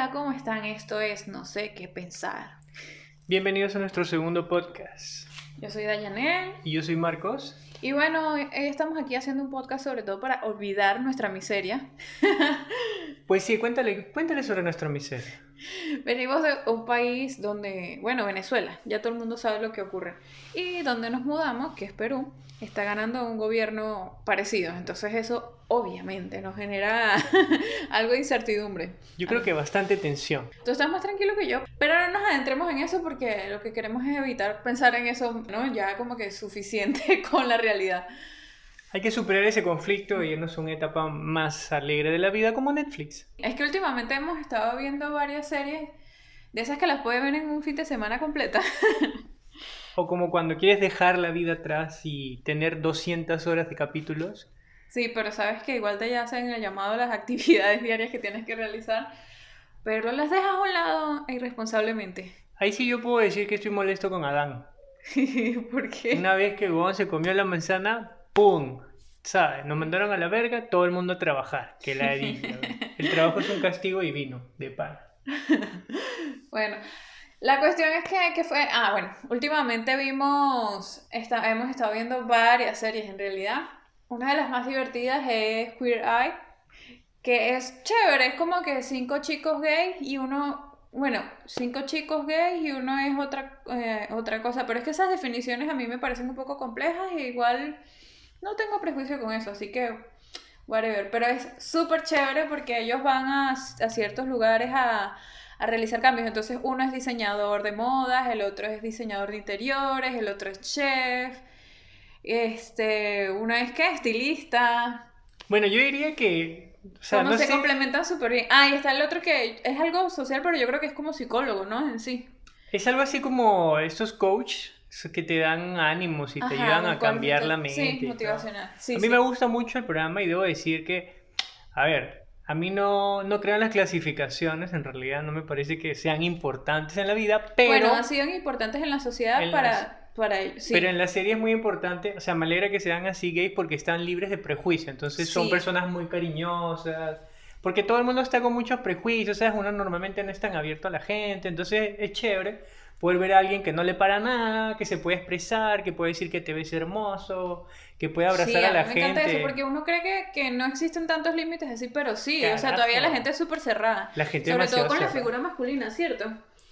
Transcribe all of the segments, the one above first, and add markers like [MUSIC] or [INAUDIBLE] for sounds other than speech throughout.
Hola, ¿cómo están? Esto es No sé qué pensar. Bienvenidos a nuestro segundo podcast. Yo soy Dayanel. Y yo soy Marcos. Y bueno, eh, estamos aquí haciendo un podcast sobre todo para olvidar nuestra miseria. [LAUGHS] Pues sí, cuéntale, cuéntale sobre nuestra miseria. [LAUGHS] Venimos de un país donde, bueno, Venezuela, ya todo el mundo sabe lo que ocurre. Y donde nos mudamos, que es Perú, está ganando un gobierno parecido. Entonces eso obviamente nos genera [LAUGHS] algo de incertidumbre. Yo creo que bastante tensión. Tú estás más tranquilo que yo, pero no nos adentremos en eso porque lo que queremos es evitar pensar en eso, ¿no? Ya como que es suficiente [LAUGHS] con la realidad. Hay que superar ese conflicto y irnos a una etapa más alegre de la vida como Netflix. Es que últimamente hemos estado viendo varias series de esas que las puedes ver en un fin de semana completa. [LAUGHS] o como cuando quieres dejar la vida atrás y tener 200 horas de capítulos. Sí, pero sabes que igual te hacen el llamado a las [LAUGHS] actividades diarias que tienes que realizar, pero las dejas a un lado irresponsablemente. Ahí sí yo puedo decir que estoy molesto con Adán. [LAUGHS] ¿Por qué? Una vez que Gon se comió la manzana, ¡pum! ¿Sabes? Nos mandaron a la verga, todo el mundo a trabajar. Que la El trabajo es un castigo divino, de pan. [LAUGHS] bueno, la cuestión es que, que, fue. Ah, bueno, últimamente vimos. Esta, hemos estado viendo varias series en realidad. Una de las más divertidas es Queer Eye, que es chévere. Es como que cinco chicos gays y uno. Bueno, cinco chicos gays y uno es otra, eh, otra cosa. Pero es que esas definiciones a mí me parecen un poco complejas e igual no tengo prejuicio con eso, así que whatever. Pero es súper chévere porque ellos van a, ciertos lugares a, realizar cambios. Entonces uno es diseñador de modas, el otro es diseñador de interiores, el otro es chef, este, uno es que estilista. Bueno, yo diría que... O sea, no se complementan súper bien. Ah, y está el otro que es algo social, pero yo creo que es como psicólogo, ¿no? En sí. Es algo así como estos coach que te dan ánimos y te ayudan a cambiar la mente. Sí, motivacional. a mí me gusta mucho el programa y debo decir que, a ver, a mí no, no creo en las clasificaciones, en realidad no me parece que sean importantes en la vida, pero... Bueno, han sido importantes en la sociedad para, para ellos. Pero en la serie es muy importante, o sea, me alegra que sean así gays porque están libres de prejuicio, entonces son personas muy cariñosas, porque todo el mundo está con muchos prejuicios, o sea, uno normalmente no es tan abierto a la gente, entonces es chévere poder ver a alguien que no le para nada, que se puede expresar, que puede decir que te ves hermoso, que puede abrazar a la gente. Me encanta eso, porque uno cree que, que no existen tantos límites así, pero sí, o sea, todavía la gente es súper cerrada. La gente Sobre todo con la figura masculina, ¿cierto?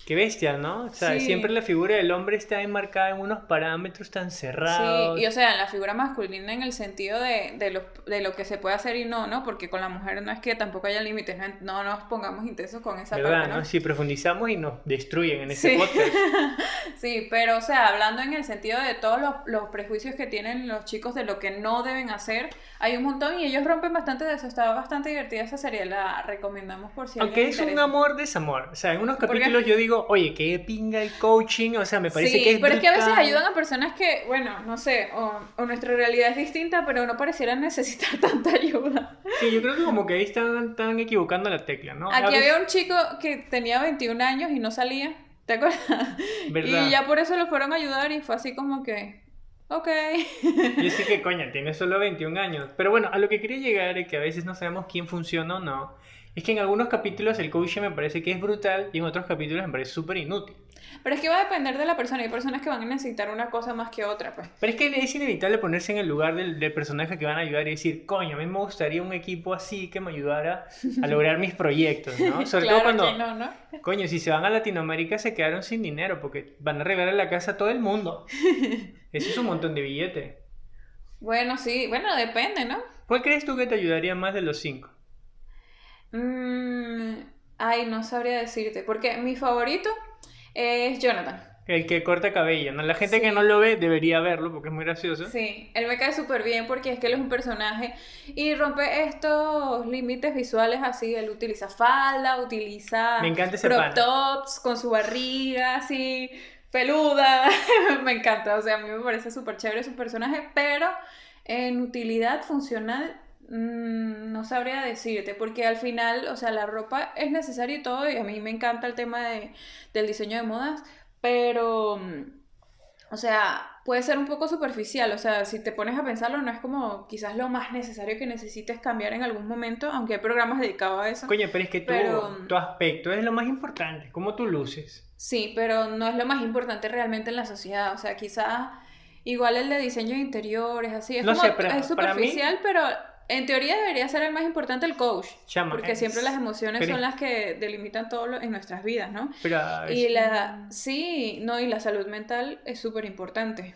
Qué bestia, ¿no? O sea, siempre la figura del hombre está enmarcada en unos parámetros tan cerrados. Sí, y o sea, la figura masculina en el sentido de, de, lo, de lo que se puede hacer y no, ¿no? Porque con la mujer no es que tampoco haya límites, no, nos pongamos intensos con esa ¿verdad, parte, ¿no? Si profundizamos y nos destruyen en ese podcast. [LAUGHS] sí, pero o sea, hablando en el sentido de todos los, los, prejuicios que tienen los chicos de lo que no deben hacer, hay un montón y ellos rompen bastante de eso. Estaba bastante divertida esa serie, la recomendamos por si Aunque es un amor desamor. O sea, en unos capítulos yo digo oye, qué pinga el coaching, o sea, me parece que es pero es que a veces ayudan a personas que, bueno, no sé, o, nuestra realidad es distinta, pero no parecieran necesitar [LAUGHS] tanta ayuda. Sí, yo creo que como que ahí están, están equivocando la tecla, ¿no? Aquí había un chico que tenía 21 años y no salía, ¿te acuerdas? Y ya por eso lo fueron a ayudar y fue así como que... Ok. [LAUGHS] Yo sí que, coña, tiene solo 21 años. Pero bueno, a lo que quería llegar es que a veces no sabemos quién funciona o no. Es que en algunos capítulos el coaching me parece que es brutal y en otros capítulos me parece súper inútil. Pero es que va a depender de la persona. Hay personas que van a necesitar una cosa más que otra, pues. Pero es que es inevitable ponerse en el lugar del, del, personaje que van a ayudar y decir, coño, a mí me gustaría un equipo así que me ayudara a [LAUGHS] lograr mis proyectos, ¿no? [LAUGHS] Sobre todo cuando, no, ¿no? [LAUGHS] coño, si se van a Latinoamérica se quedaron sin dinero porque van a arreglar la casa a todo el mundo. Eso es un montón de billete. Bueno, sí, bueno, depende, ¿no? ¿Cuál crees tú que te ayudaría más de los cinco? Mm, ay, no sabría decirte, porque mi favorito es Jonathan. El que corta cabello, ¿no? La gente que no lo ve debería verlo porque es muy gracioso. Sí, él me cae súper bien porque es que él es un personaje y rompe estos límites visuales así. Él utiliza falda, utiliza me encanta ese crop tops con su barriga así, peluda. [LAUGHS] me encanta, o sea, a mí me parece súper chévere su personaje, pero en utilidad funcional Mm, no sabría decirte, porque al final, o sea, la ropa es necesaria y todo, y a mí me encanta el tema de, del diseño de modas, pero, mm, o sea, puede ser un poco superficial, o sea, si te pones a pensarlo, no es como quizás lo más necesario que necesites cambiar en algún momento, aunque hay programas dedicados a eso. Coño, pero es que tu, tu aspecto es lo más importante, cómo tú luces. Sí, pero no es lo más importante realmente en la sociedad, o sea, quizás igual el de diseño de interiores, así, es, como, es superficial, pero en teoría debería ser el más importante el coach. porque siempre las emociones son las que delimitan todo en nuestras vidas, ¿no? y la, sí, no, y la salud mental es súper importante.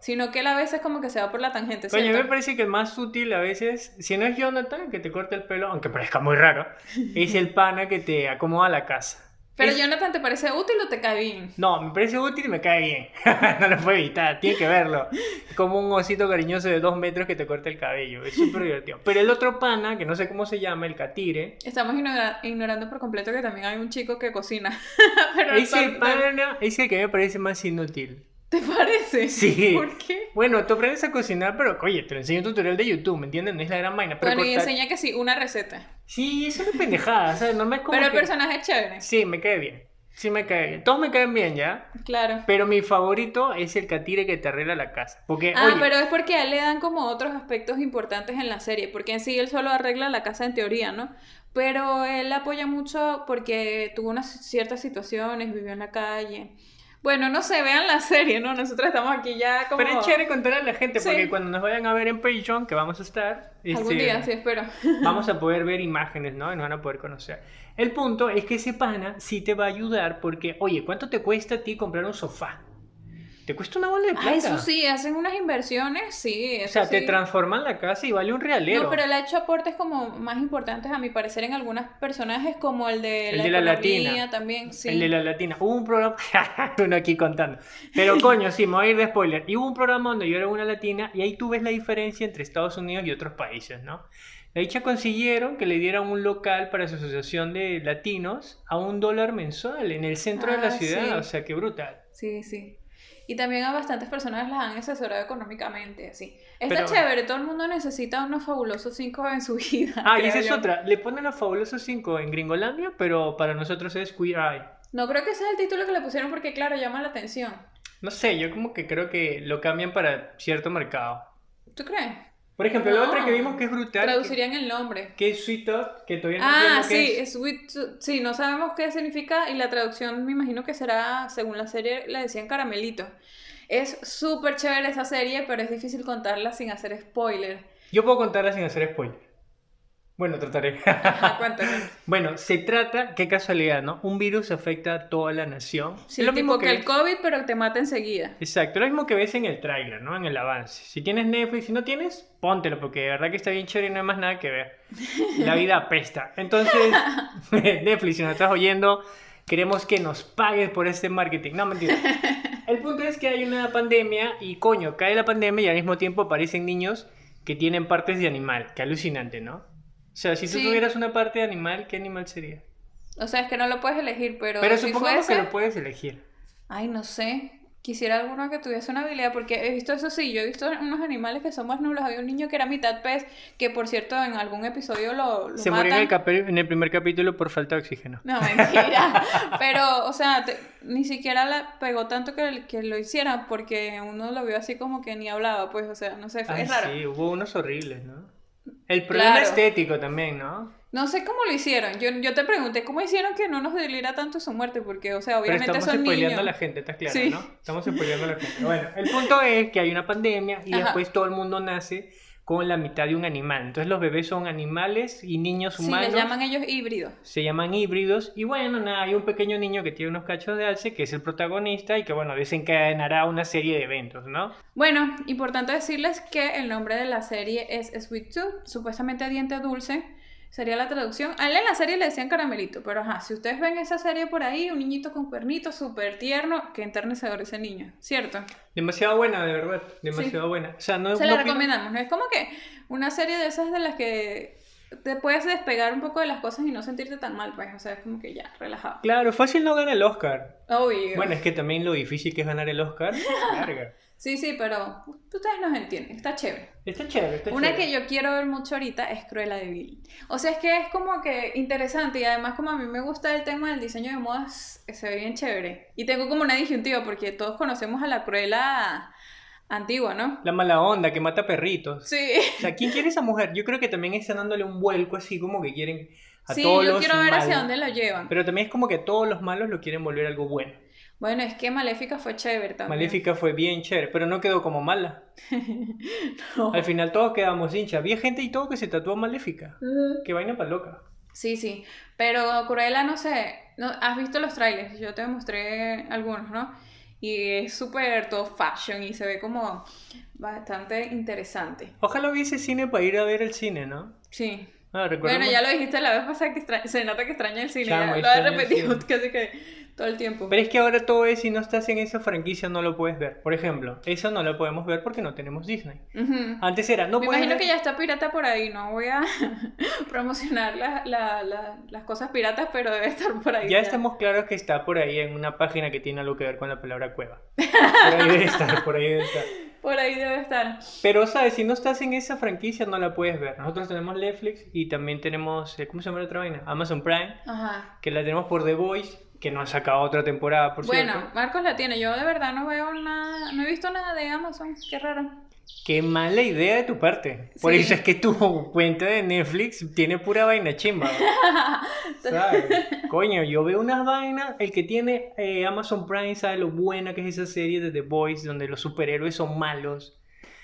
Sino que él a veces como que se va por la tangente. Coño, me parece que el más útil a veces, si no es Jonathan que te corta el pelo, aunque parezca muy raro, es el pana que te acomoda la casa. Pero Jonathan, ¿te parece útil o te cae bien? No, me parece útil y me cae bien. [LAUGHS] no lo puedo evitar, tiene que verlo. Como un osito cariñoso de dos metros que te corta el cabello. Es súper divertido. Pero el otro pana, que no sé cómo se llama, el catire. Estamos ignorando por completo que también hay un chico que cocina. [LAUGHS] ese pana es el que me parece más inútil. ¿Te parece? Sí. ¿Por qué? Bueno, tú aprendes a cocinar, pero oye, te lo enseño un tutorial de YouTube, ¿me entiendes? No es la gran vaina. Pero bueno, y enseña que sí, una receta. Sí, eso es una pendejada, ¿sabes? No me como Pero el personaje es chévere. Sí, me cae bien. Sí me cae bien. Todos me caen bien, ¿ya? Claro. Pero mi favorito es el catire que te arregla la casa. Porque, ah, pero es porque a él le dan como otros aspectos importantes en la serie. Porque en sí él solo arregla la casa en teoría, ¿no? Pero él apoya mucho porque tuvo unas ciertas situaciones, vivió en la calle. Bueno, no sé, vean la serie, ¿no? Nosotros estamos aquí ya como... Pero es chévere contarle a la gente, porque cuando nos vayan a ver en Patreon, que vamos a estar... Algún este, día, sí, espero. [LAUGHS] vamos a poder ver imágenes, ¿no? Y nos van a poder conocer. El punto es que ese pana sí te va a ayudar porque, oye, ¿cuánto te cuesta a ti comprar un sofá? Te cuesta una bola de plata. Ah, eso sí, hacen unas inversiones, sí. o sea, te transforman la casa y vale un realero. No, pero él ha hecho aportes como más importantes, a mi parecer, en algunos personajes, como el de el la, de la latina también, sí. El de la latina. Hubo un programa, [LAUGHS] uno aquí contando. Pero coño, sí, me voy a ir de spoiler. Y hubo un programa donde yo era una latina y ahí tú ves la diferencia entre Estados Unidos y otros países, ¿no? La dicha consiguieron que le dieran un local para su asociación de latinos a un dólar mensual en el centro de la ah, ciudad. O sea, qué brutal. Sí, sí. Y también a bastantes personas las han asesorado económicamente, así. Está chévere, todo el mundo necesita unos fabulosos 5 en su [LAUGHS] vida. Ah, y esa es otra. Le ponen los fabulosos 5 en Gringolandia, pero para nosotros es Queer Eye. No creo que ese sea el título que le pusieron porque, claro, llama la atención. No sé, yo como que creo que lo cambian para cierto mercado. ¿Tú crees? Por ejemplo, la otra que vimos que es brutal. Traducirían el nombre. Que es Sweet Talk, que todavía no Ah, sí, es. Sweet Sí, no sabemos qué significa y la traducción me imagino que será, según la serie, le decían caramelito. Es súper chévere esa serie, pero es difícil contarla sin hacer spoiler. Yo puedo contarla sin hacer spoiler. Bueno, trataré. [LAUGHS] bueno, se trata, qué casualidad, ¿no? Un virus afecta a toda la nación. Sí, lo mismo que, el COVID, pero te mata enseguida. Exacto, lo mismo que ves en el tráiler, ¿no? En el avance. Si tienes Netflix, si no tienes, póntelo, porque de verdad que está bien chévere y no hay más nada que ver. La [LAUGHS] vida apesta. Entonces, [LAUGHS] Netflix, si nos estás oyendo, queremos que nos pagues por este marketing. No, mentira. El punto es que hay una pandemia y, coño, cae la pandemia y al mismo tiempo aparecen niños que tienen partes de animal. Qué alucinante, ¿no? O sea, si tú tuvieras una parte de animal, ¿qué animal sería? O sea, es que no lo puedes elegir, pero. Pero si supongamos que lo puedes elegir. Ay, no sé. Quisiera alguno que tuviese una habilidad, porque he visto eso sí, yo he visto unos animales que son más nulos. Había un niño que era mitad pez, que por cierto en algún episodio lo, lo Se murió en el, en el, primer capítulo por falta de oxígeno. No, mentira. [LAUGHS] Pero, o sea, ni siquiera la pegó tanto que, que lo hiciera, porque uno lo vio así como que ni hablaba, pues, o sea, no sé, es raro. Sí, hubo unos horribles, ¿no? El problema estético también, ¿no? No sé cómo lo hicieron. Yo, yo te pregunté cómo hicieron que no nos doliera tanto su muerte, porque, o sea, obviamente Pero estamos spoileando a la gente, ¿estás claro, no? Estamos spoileando a la gente. Bueno, el punto es que hay una pandemia y después todo el mundo nace con la mitad de un animal. Entonces los bebés son animales y niños humanos. Sí, les llaman ellos híbridos. Se llaman híbridos. Y bueno, nada, hay un pequeño niño que tiene unos cachos de alce, que es el protagonista y que, bueno, desencadenará una serie de eventos, ¿no? Bueno, importante decirles que el nombre de la serie es Sweet Tooth, supuestamente diente dulce sería la traducción. A él en la serie le decían caramelito, pero ajá, si ustedes ven esa serie por ahí, un niñito con cuernitos súper tierno, qué enternecedor ese niño, ¿cierto? Demasiado buena, de verdad, demasiado buena. O sea, no, Se la recomendamos, ¿no? Es como que una serie de esas de las que te puedes despegar un poco de las cosas y no sentirte tan mal, pues, o sea, es como que ya, relajado. Claro, fácil no ganar el Oscar. Obvio. Bueno, es que también lo difícil que es ganar el Oscar, [LAUGHS] larga. Sí, sí, pero ustedes nos entienden, está chévere. Está chévere, está Una que yo quiero ver mucho ahorita es Cruella de Vil. O sea, es que es como que interesante y además como a mí me gusta el tema del diseño de modas, se ve bien chévere. Y tengo como una disyuntiva porque todos conocemos a la Cruella antigua, ¿no? La mala onda que mata perritos. Sí. O sea, ¿quién quiere esa mujer? Yo creo que también están dándole un vuelco así como que quieren a Sí, todos yo los quiero ver hacia malos. dónde lo llevan. Pero también es como que todos los malos lo quieren volver algo bueno. Bueno, es que Maléfica fue chévere también. Maléfica fue bien chévere, pero no quedó como mala. [LAUGHS] No. Al final todos quedamos hinchas. Había gente y todo que se tatuó Maléfica. Ujú. Qué vaina para loca. Sí, sí. Pero Cruella, no sé. No, ¿Has visto los trailers? Yo te mostré algunos, ¿no? Y es súper todo fashion y se ve como bastante interesante. Ojalá hubiese cine para ir a ver el cine, ¿no? Sí. Ah, recuerdo Bueno, ya lo dijiste la vez pasada que se nota que extraña el cine. Chamo, ya lo he repetido [LAUGHS] casi que todo el tiempo. Pero es que ahora todo es, si no estás en esa franquicia no lo puedes ver. Por ejemplo, eso no lo podemos ver porque no tenemos Disney. Antes era, no Me puedes imagino ver- que ya está pirata por ahí, no voy a [LAUGHS] promocionar la- la- la- las cosas piratas, pero debe estar por ahí. Ya estamos claros que está por ahí en una página que tiene algo que ver con la palabra cueva. Por ahí debe estar, por ahí debe estar. [LAUGHS] Por ahí debe estar. Pero, ¿sabes? Si no estás en esa franquicia, no la puedes ver. Nosotros tenemos Netflix y también tenemos, eh, ¿cómo se llama la otra vaina? Amazon Prime, Ajá. que la tenemos por The Voice, que no ha sacado otra temporada, por Bueno, cierto. Marcos la tiene. Yo de verdad no veo nada, no he visto nada de Amazon. Qué raro. Qué mala idea de tu parte. Por Sí. eso es que tu [LAUGHS] cuenta de Netflix tiene pura vaina chimba. [LAUGHS] ¿Sabes? Coño, yo veo unas vainas. El que tiene eh, Amazon Prime sabe lo buena que es esa serie de The Voice, donde los superhéroes son malos.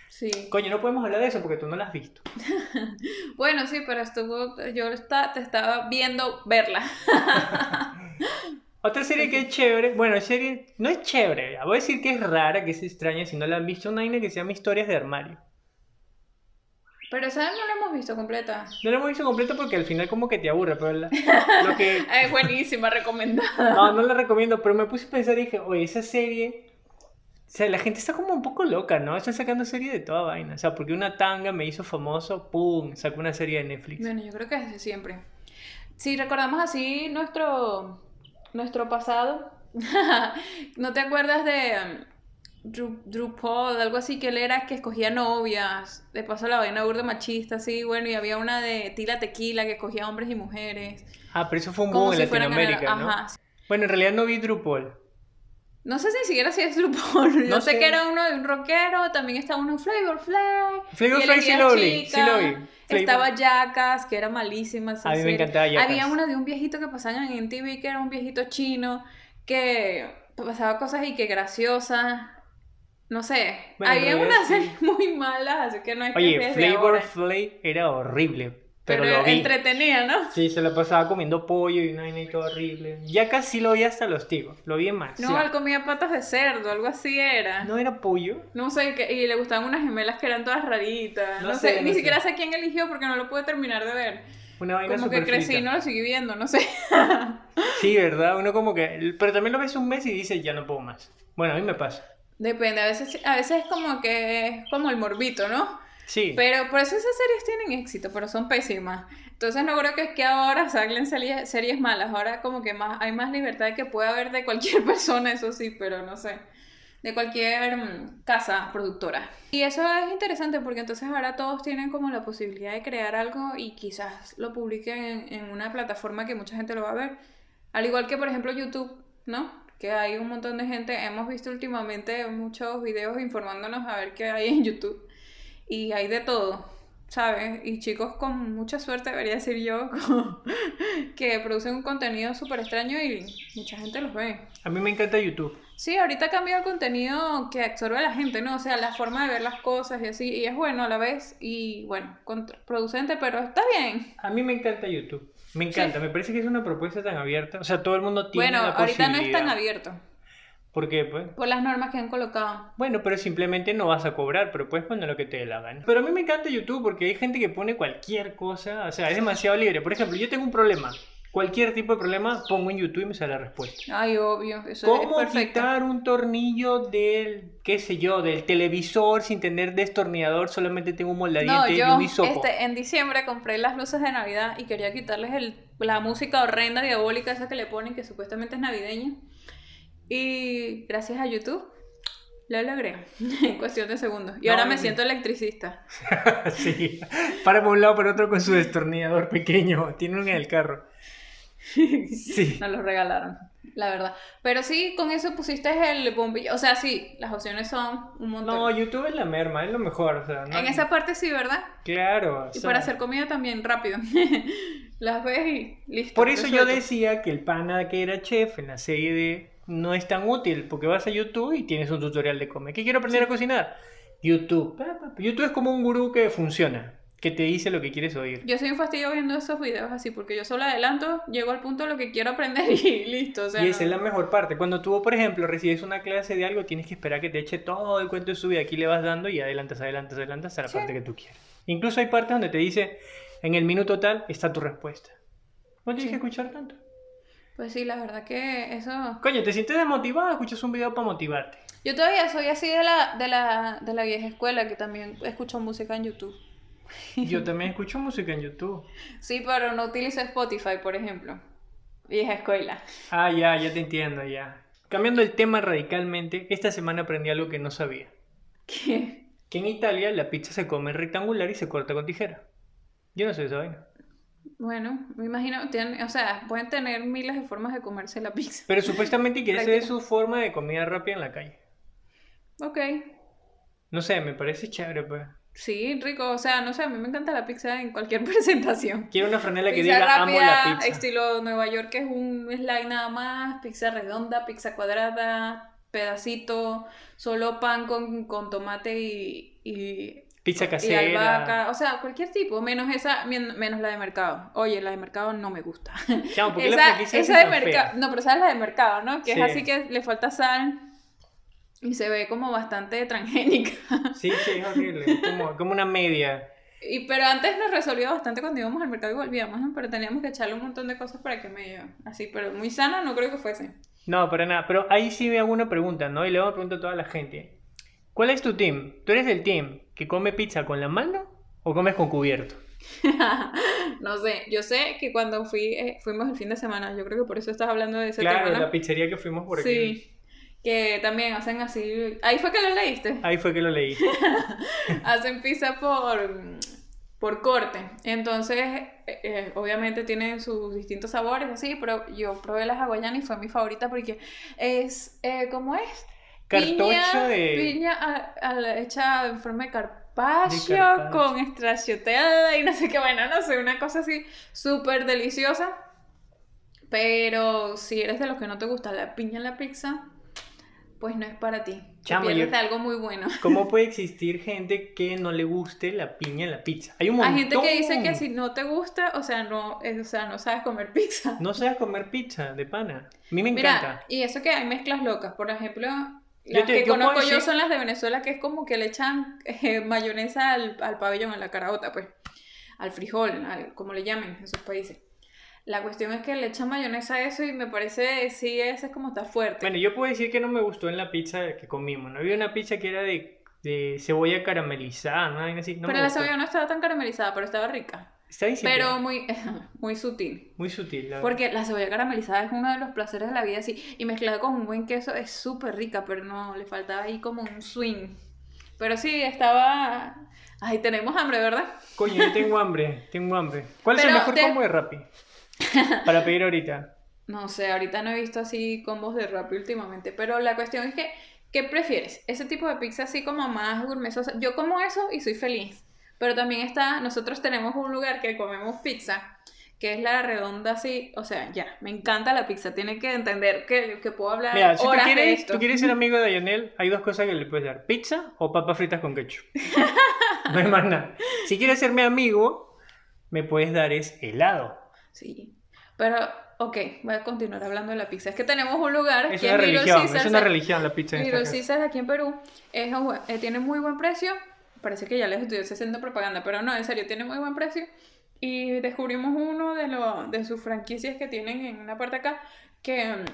Sí. Coño, no podemos hablar de eso porque tú no la has visto. [LAUGHS] Bueno, sí, pero estuvo. Yo está, te estaba viendo verla. Otra serie que es chévere, bueno, serie no es chévere, voy a decir que es rara, que es extraña, si no la han visto, una vaina que se llama Historias de Armario. Pero esa no la hemos visto completa. No la hemos visto completa porque al final como que te aburre, pero la- lo que... [LAUGHS] Es buenísima, recomendada. No, no la recomiendo, pero me puse a pensar y dije, oye, esa serie... O sea, la gente está como un poco loca, ¿no? Están sacando serie de toda vaina. O sea, porque una tanga me hizo famoso, ¡pum! Sacó una serie de Netflix. Bueno, yo creo que desde siempre. Si recordamos así nuestro, nuestro pasado, [LAUGHS] ¿no te acuerdas de um, Dru- Drupal, algo así que él era que escogía novias? De paso la vaina burda machista, así, bueno, y había una de Tila Tequila que escogía hombres y mujeres. Ah, pero eso fue un boom en si Latinoamérica, ganar- ¿no? Ajá. Bueno, en realidad no vi Drupal. No sé si ni siquiera si es Drupal. Yo No sé sé. que era uno de un rockero, también estaba uno en Flavor Flav. Flavor y Flav sí elegía lo vi, sí chica. lo vi. Flavor- Estaba Jackass, que era malísima. esa A mí me serie. encantaba Jackass. Había una de un viejito que pasaban en TV, que era un viejito chino, que pasaba cosas y que graciosa. No sé. Bueno, en Había realidad unas sí. series muy malas, así que no es que Oye, Flavor ahora. Flav era horrible, pero, Pero, lo vi. entretenía, ¿no? Sí, se lo pasaba comiendo pollo y una vaina y todo horrible. Ya casi lo vi hasta los tigos, lo vi en más. No, él comía patas de cerdo, algo así era. ¿No era pollo? No sé, y le gustaban unas gemelas que eran todas raritas. No No, sé, sé, no ni sé. siquiera sé quién eligió porque no lo pude terminar de ver. Una vaina Como que crecí y no lo seguí viendo, no sé. Sí, ¿verdad? Uno como que... Pero también lo ves un mes y dices, ya no puedo más. Bueno, a mí me pasa. Depende, a veces, a veces es como que es como el morbito, ¿no? Sí. Pero por eso esas series tienen éxito, pero son pésimas. Entonces no creo que es que ahora series, series malas. Ahora como que más, hay más libertad que puede haber de cualquier [LAUGHS] persona, eso sí, pero no sé. De cualquier mm, casa productora. Y eso es interesante porque entonces ahora todos tienen como la posibilidad de crear algo y quizás lo publiquen en, en una plataforma que mucha gente lo va a ver. Al igual que por ejemplo YouTube, ¿no? Que hay un montón de gente, hemos visto últimamente muchos videos informándonos a ver qué hay en YouTube. Y hay de todo, ¿sabes? Y chicos con mucha suerte, debería decir yo, [LAUGHS] con- que producen un contenido súper extraño y mucha gente los ve. A mí me encanta YouTube. Sí, ahorita ha cambiado el contenido que absorbe a la gente, ¿no? O sea, la forma de ver las cosas y así, y es bueno a la vez, y bueno, contraproducente, pero está bien. A mí me encanta YouTube. Me encanta, me parece que es una propuesta tan abierta. O sea, todo el mundo tiene Bueno, la ahorita no es tan posibilidad. abierto, ¿Por qué? Pues? por las normas que han colocado. Bueno, pero simplemente no vas a cobrar, pero puedes poner lo que te dé la gana. Pero a mí me encanta YouTube porque hay gente que pone cualquier cosa, o sea, es demasiado libre. Por ejemplo, yo tengo un problema. Cualquier tipo de problema, pongo en YouTube y me sale la respuesta. Ay, obvio, eso ¿Cómo es quitar un tornillo del, qué sé yo, del televisor sin tener destornillador? Solamente tengo un No, moldadiente y un hisopo. este, en diciembre compré las luces de Navidad y quería quitarles el, la música horrenda, diabólica, esa que le ponen, que supuestamente es navideña. Y gracias a YouTube lo logré [LAUGHS] en cuestión de segundos. Y No, ahora me siento electricista. [LAUGHS] sí, para por un lado, para otro con su destornillador pequeño. Tiene uno en el carro. [LAUGHS] Sí. Nos los regalaron, la verdad. Pero sí, con eso pusiste el bombillo. O sea, sí, las opciones son un montón. No, YouTube es la merma, es lo mejor. O sea, En esa parte sí, ¿verdad? Claro. Y para hacer comida también rápido. las ves y listo. Por eso yo decía que el pana que era chef en la serie de no es tan útil, porque vas a YouTube y tienes un tutorial de comer. ¿Qué quiero aprender a cocinar? YouTube. YouTube es como un gurú que funciona que te dice lo que quieres oír. Yo soy un fastidio viendo esos videos así, porque yo solo adelanto, llego al punto de lo que quiero aprender [LAUGHS] y listo. y esa es la mejor parte. Cuando tú, por ejemplo, recibes una clase de algo, tienes que esperar que te eche todo el cuento de su vida. Aquí le vas dando y adelantas, adelantas, adelantas a la parte que tú quieres. Incluso hay partes donde te dice, en el minuto tal está tu respuesta. No tienes que escuchar tanto. Pues sí, la verdad que eso... Coño, ¿te sientes desmotivado? Escuchas un video para motivarte. Yo todavía soy así de la, de la, de la vieja escuela, que también escucho música en YouTube. Yo [LAUGHS] también escucho música en YouTube. Sí, pero no utilizo Spotify, por ejemplo. Vieja escuela. Ah, ya, ya te entiendo, ya. Cambiando el tema radicalmente, esta semana aprendí algo que no sabía. ¿Qué? Que en Italia la pizza se come rectangular y se corta con tijera. Yo no sé esa vaina. Bueno, me imagino, tienen, o sea, pueden tener miles de formas de comerse la pizza. Pero supuestamente quiere ser [LAUGHS] su forma de comida rápida en la calle. Ok. No sé, me parece chévere, pues. Sí, rico. O sea, no sé, a mí me encanta la pizza en cualquier [LAUGHS] presentación. Quiero una franela que diga amo la pizza. Estilo Nueva York, que es un slide nada más, pizza redonda, pizza cuadrada, pedacito, solo pan con, con tomate y, y Pizza casera. Y albahaca, o sea, cualquier tipo, menos esa, menos la de mercado. Oye, la de mercado no me gusta. [LAUGHS] Chamo, ¿por esa, la esa de mercado, no, pero esa es la de mercado, ¿no? Que es así que le falta sal y se ve como bastante transgénica. [LAUGHS] Sí, sí, es horrible, como, como una media. Y, pero antes nos resolvió bastante cuando íbamos al mercado y volvíamos, ¿no? Pero teníamos que echarle un montón de cosas para que medio así, pero muy sana no creo que fuese. No, para nada. Pero ahí sí veo una pregunta, ¿no? Y le voy a preguntar a toda la gente. ¿Cuál es tu team? ¿Tú eres del team que come pizza con la mano o comes con cubierto? [LAUGHS] no sé, yo sé que cuando fui, eh, fuimos el fin de semana, yo creo que por eso estás hablando de ese tema. Claro, la pizzería que fuimos por aquí. Sí que también hacen así. Ahí fue que lo leíste. Ahí fue que lo leí. [LAUGHS] hacen pizza por, por corte. Entonces, eh, eh, obviamente tienen sus distintos sabores, así, pero yo probé las hawaianas y fue mi favorita porque es, ¿cómo es? Cartocho de... Piña hecha en forma de carpaccio, con estracciotella y no sé qué, bueno, no sé, una cosa así súper deliciosa. Pero si eres de los que no te gusta la piña en la pizza, pues no es para ti. Chamo, de algo muy bueno. [LAUGHS] ¿Cómo puede [LAUGHS] existir gente que no le guste la piña en la pizza? Hay un montón. Hay gente que dice que si no te gusta, o sea, no, o sea, no sabes comer [LAUGHS] pizza. No sabes comer pizza de pana. A mí me encanta. Mira, y eso que hay mezclas locas. Por ejemplo, las que conozco yo son las de Venezuela, que es como que le echan eh, mayonesa al, al pabellón, a la caraota, pues. Al frijol, al, como le llamen en sus países. La cuestión es que le echan mayonesa a eso y me parece, sí, ese es como está fuerte. Bueno, yo puedo decir que no me gustó en la pizza que comimos. No había una pizza que era de, de cebolla caramelizada, ¿no? Así, pero la cebolla no estaba tan caramelizada, pero estaba rica. Está Pero muy, [LAUGHS] muy sutil. Muy sutil, la Porque la cebolla caramelizada es uno de los placeres de la vida, así. Y mezclada con un buen queso es súper rica, pero no, le faltaba ahí como un swing. Pero sí, estaba... Ay, tenemos hambre, ¿verdad? Coño, yo tengo [LAUGHS] hambre, tengo hambre. ¿Cuál es el mejor combo de Rappi? Para pedir ahorita. [LAUGHS] No sé, ahorita no he visto así combos de Rappi últimamente, pero la cuestión es que, ¿qué prefieres? Ese tipo de pizza así como más gourmetosa. Yo como eso y soy feliz, pero también está, nosotros tenemos un lugar que comemos pizza, que es la redonda así, o sea, ya, me encanta la pizza, tiene que entender que, que puedo hablar Mira, si tú quieres, tú quieres ser [LAUGHS] amigo de Ayanel, hay dos cosas que le puedes dar, pizza o papas fritas con ketchup. no hay más nada. Si quieres ser mi amigo, me puedes dar es helado. Sí. Pero, ok, voy a continuar hablando de la pizza. Es que tenemos un lugar es una religión, es una religión la pizza. En Little Caesars aquí en Perú es, eh, tiene muy buen precio. Parece que ya les estoy haciendo propaganda, pero no, en serio, tiene muy buen precio. Y descubrimos uno de, lo, de sus franquicias que tienen en una parte acá que mm,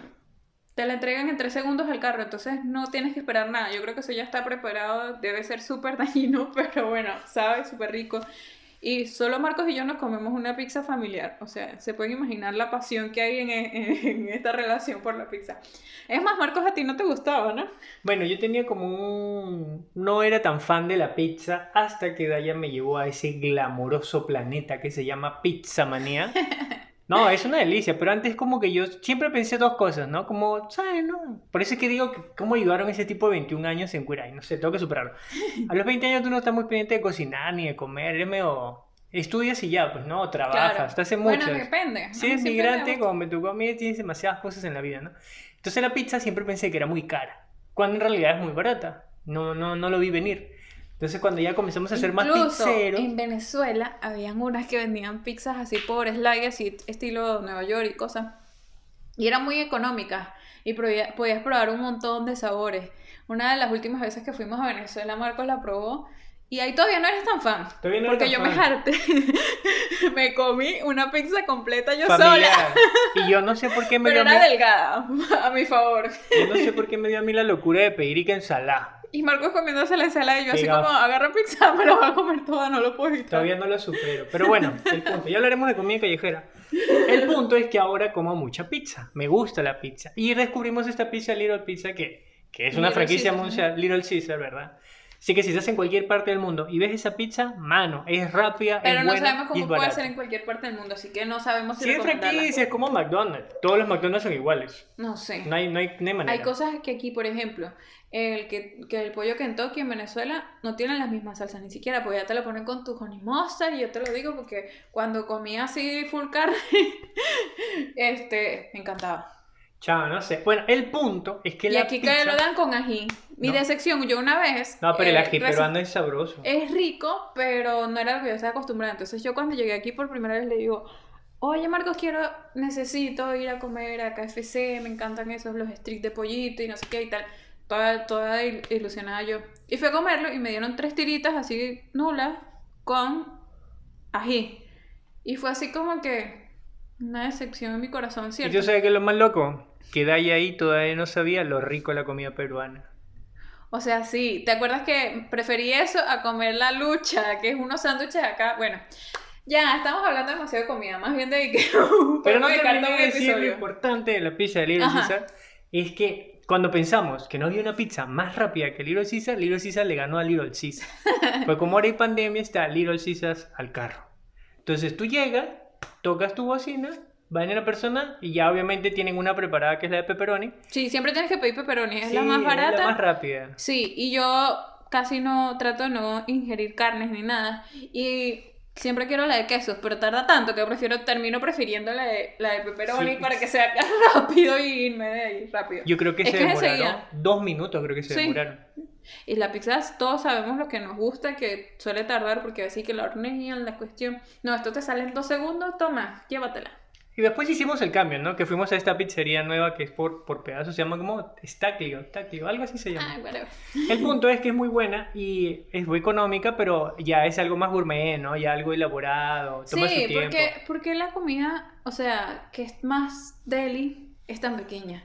te la entregan en tres segundos al carro, entonces no tienes que esperar nada. Yo creo que eso ya está preparado, debe ser súper [LAUGHS] dañino, pero bueno, sabe, súper rico. Y solo Marcos y yo nos comemos una pizza familiar. O sea, se pueden imaginar la pasión que hay en, esta relación por la pizza. Es más, Marcos, a ti no te gustaba, ¿no? Bueno, yo tenía como un... No era tan fan de la pizza hasta que Daya me llevó a ese glamoroso planeta que se llama Pizza Manía. [LAUGHS] No, es una delicia, pero antes como que yo siempre pensé dos cosas, ¿no? Como, ¿sabes? No? Por eso es que digo, que ¿cómo llegaron ese tipo de 21 años en Curay? No sé, tengo que superarlo. A los 20 años tú no estás muy pendiente de cocinar ni de comer, eres medio... Estudias y ya, pues, ¿no? Trabajas, Claro. estás en Bueno, muchas. depende. Si eres migrante, como me tocó a mí, tienes demasiadas cosas en la vida, ¿no? Entonces la pizza siempre pensé que era muy cara, cuando en realidad es muy barata. No, no, no lo vi venir. Entonces cuando ya comenzamos a ser más pizzeros... en Venezuela habían unas que vendían pizzas así por slide, así estilo Nueva York y cosas. Y eran muy económicas y podías probar un montón de sabores. Una de las últimas veces que fuimos a Venezuela, Marcos la probó y ahí todavía no eres tan fan. Todavía no porque yo me fan. harté. [LAUGHS] me comí una pizza completa yo sola. familiar. Y yo no sé por qué me Pero dio a era mí- delgada, [LAUGHS] a mi favor. yo no sé por qué me dio a mí la locura de pedir y que ensalada. Y Marcos comiéndose la ensalada y yo así como, agarra pizza, [LAUGHS] me la voy a comer toda, no lo puedo evitar. Todavía no lo supero. Pero bueno, [LAUGHS] el punto. Ya hablaremos de comida callejera. El punto es que ahora como mucha pizza. Me gusta la pizza. Y descubrimos esta pizza Little Pizza que, que es una Little franquicia Caesar, mundial, Little Caesar, ¿verdad? Así que si estás en cualquier parte del mundo y ves esa pizza, mano, es rápida, Pero es no buena sabemos y cómo es puede barata. ser en cualquier parte del mundo, así que no sabemos si Sí, es franquicia, es como McDonald's. Todos los McDonald's son iguales. No sé. No hay, no hay, no hay manera. Hay cosas que aquí, por ejemplo, el que, que el pollo Kentucky en Venezuela no tienen las mismas salsas ni siquiera, porque ya te lo ponen con tu honey mustard y yo te lo digo porque cuando comía así full carne, [LAUGHS] este, me encantaba. Chao, no sé. Bueno, el punto es que Y la aquí pizza... que lo dan con ají. Mi No. decepción, yo una vez... No, pero el eh, ají peruano es sabroso. Es rico, pero no era lo que yo estaba acostumbrada. Entonces yo cuando llegué aquí por primera vez le digo, oye Marcos, quiero, necesito ir a comer a KFC, me encantan esos, los streaks de pollito y no sé qué y tal. Toda, toda il- ilusionada yo. Y fui a comerlo y me dieron tres tiritas así nulas con ají. Y fue así como que una decepción en mi corazón, Y ¿cierto? yo sé que lo más loco, que Daya ahí todavía no sabía lo rico de la comida peruana. O sea, sí, ¿te acuerdas que preferí eso a comer la lucha, que es unos sándwiches acá? Bueno, ya, estamos hablando demasiado de comida, más bien de que... [LAUGHS] Pero no terminé de decir lo importante de la pizza de Little. Caesar es que cuando pensamos que no había una pizza más rápida que Little Caesar, Little Caesar le ganó a Little Caesar. [LAUGHS] Pues como ahora hay pandemia, está Little Caesar al carro. Entonces tú llegas, tocas tu bocina, va en una persona y ya obviamente tienen una preparada que es la de pepperoni. Sí, siempre tienes que pedir pepperoni, es Sí, la más barata. la más rápida. Sí, y yo casi no trato de no ingerir carnes ni nada. Y siempre quiero la de quesos, pero tarda tanto que prefiero, termino prefiriendo la de, la de pepperoni Sí. para que sea [LAUGHS] rápido y irme de ahí rápido. Yo creo que Es se que demoraron dos minutos, creo que se Sí. demoraron. Y la pizza, todos sabemos lo que nos gusta, que suele tardar porque así que la hornean, la cuestión. No, esto te sale en dos segundos, toma, llévatela. Y después hicimos el cambio, ¿no? Que fuimos a esta pizzería nueva que es por, por pedazos, se llama como Stacklio, Stacklio, algo así se llama. Ay, whatever. El [LAUGHS] punto es que es muy buena y es muy económica, pero ya es algo más gourmet, ¿no? Ya algo elaborado, toma su Sí, tiempo. porque, porque la comida, o sea, que es más deli, es tan pequeña.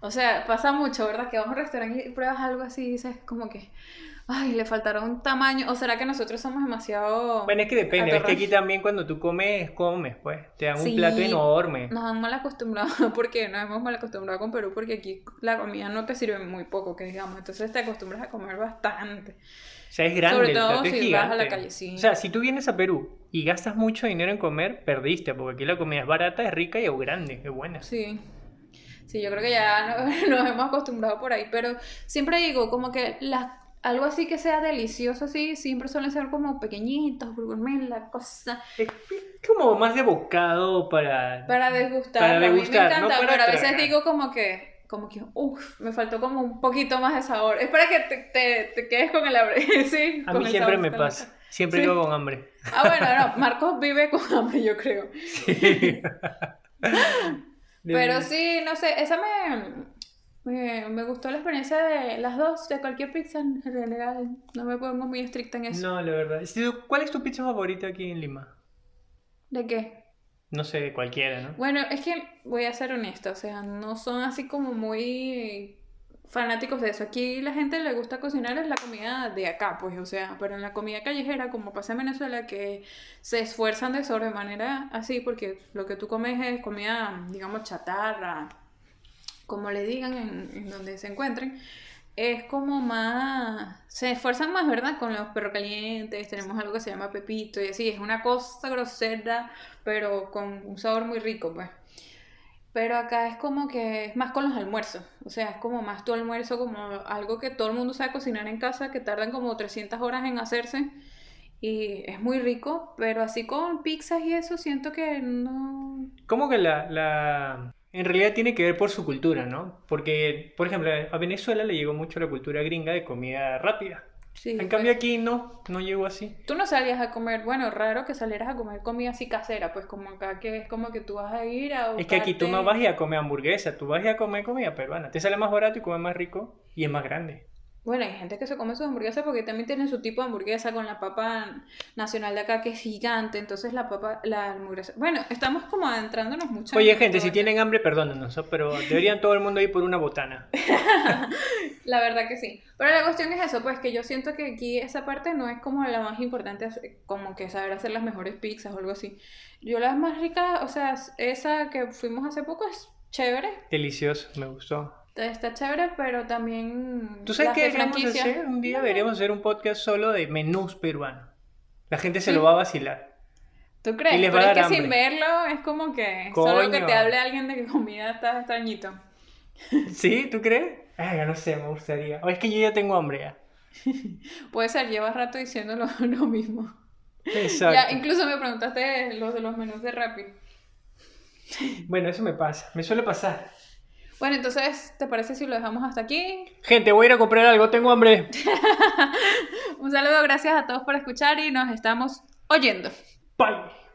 O sea, pasa mucho, ¿verdad? Que vas a un restaurante y pruebas algo así y dices como que, ay, le faltará un tamaño. O será que nosotros somos demasiado... Bueno, es que depende, es que aquí también cuando tú comes, comes, pues. Te dan un plato enorme. Nos han mal acostumbrado, [LAUGHS] porque nos hemos mal acostumbrado con Perú, porque aquí la comida no te sirve muy poco, que digamos, entonces te acostumbras a comer bastante. O sea, es grande, Sobre el todo plato es si vas a la calle, sí. O sea, si tú vienes a Perú y gastas mucho dinero en comer, perdiste, porque aquí la comida es barata, es rica y es grande, es buena. Sí. Sí, yo creo que ya no- [LAUGHS] nos hemos acostumbrado por ahí, pero siempre digo, como que las algo así que sea delicioso así, siempre suelen ser como pequeñitos, gourmet, la cosa, Es como más de bocado para... para degustar. Para a mí me degustar, no encanta, para pero a veces digo como que, como que, uff, me faltó como un poquito más de sabor. Es para que te, te, te quedes con el hambre, [LAUGHS] sí. A mí siempre sabor, me la- pasa. Siempre Sí. quedo con hambre. Ah, bueno, no, Marcos vive con [LAUGHS] hambre, yo creo. Sí. [LAUGHS] Pero sí, no sé, esa me, me, me gustó la experiencia de las dos, de cualquier pizza en general. No me pongo muy estricta en eso. No, la verdad. ¿Cuál es tu pizza favorita aquí en Lima? ¿De qué? No sé, cualquiera, ¿no? Bueno, es que voy a ser honesta, o sea, no son así como muy fanáticos de eso. Aquí la gente le gusta cocinar es la comida de acá, pues, o sea, pero en la comida callejera, como pasa en Venezuela, que se esfuerzan de sobremanera así, porque lo que tú comes es comida, digamos, chatarra, como le digan en, donde se encuentren. es como más, se esfuerzan más, ¿verdad? Con los perros calientes, tenemos algo que se llama pepito y así, es una cosa grosera, pero con un sabor muy rico, pues. Pero acá es como que es más con los almuerzos, o sea, es como más tu almuerzo, como algo que todo el mundo sabe cocinar en casa, que tardan como 300 horas en hacerse y es muy rico, pero así con pizzas y eso siento que no... Como que la, la, en realidad tiene que ver por su cultura, ¿no? Porque, por ejemplo, a Venezuela le llegó mucho la cultura gringa de comida rápida. Sí, en cambio pues. aquí no, no llegó así. Tú no salías a comer, bueno, raro que salieras a comer comida así casera, pues como acá que es como que tú vas a ir a... Es que aquí tú no vas a, a comer hamburguesa, tú vas a, a comer comida peruana. Te sale más barato y comes más rico y es más grande. Bueno, hay gente que se come sus hamburguesas porque también tienen su tipo de hamburguesa con la papa nacional de acá que es gigante. Entonces la papa, la hamburguesa. Bueno, estamos como adentrándonos mucho. Oye, gente, si tienen hambre, perdónenos, pero deberían todo el mundo ir por una botana. [LAUGHS] la verdad que sí. Pero la cuestión es eso, pues que yo siento que aquí esa parte no es como la más importante, como que saber hacer las mejores pizzas o algo así. Yo las más ricas, o sea, esa que fuimos hace poco es chévere. Delicioso, me gustó está chévere, pero también. ¿Tú sabes qué deberíamos hacer? Un día deberíamos hacer un podcast solo de menús peruanos. La gente se lo va a vacilar. ¿Tú crees? Y Pero es que sin verlo es como que solo que te hable alguien de que comida está extrañito. [LAUGHS] ¿Sí? ¿Tú crees? Ay, no sé, me gustaría. O es que yo ya tengo hambre ya. [LAUGHS] Puede ser, llevas rato diciéndolo [LAUGHS] lo mismo. Exacto. Ya, incluso me preguntaste los de los menús de Rappi. Bueno, eso me pasa, me suele pasar. Bueno, entonces, ¿te parece si lo dejamos hasta aquí? [LAUGHS] Gente, voy a ir a comprar algo, tengo hambre. Un saludo, gracias a todos por escuchar y nos estamos oyendo. Bye.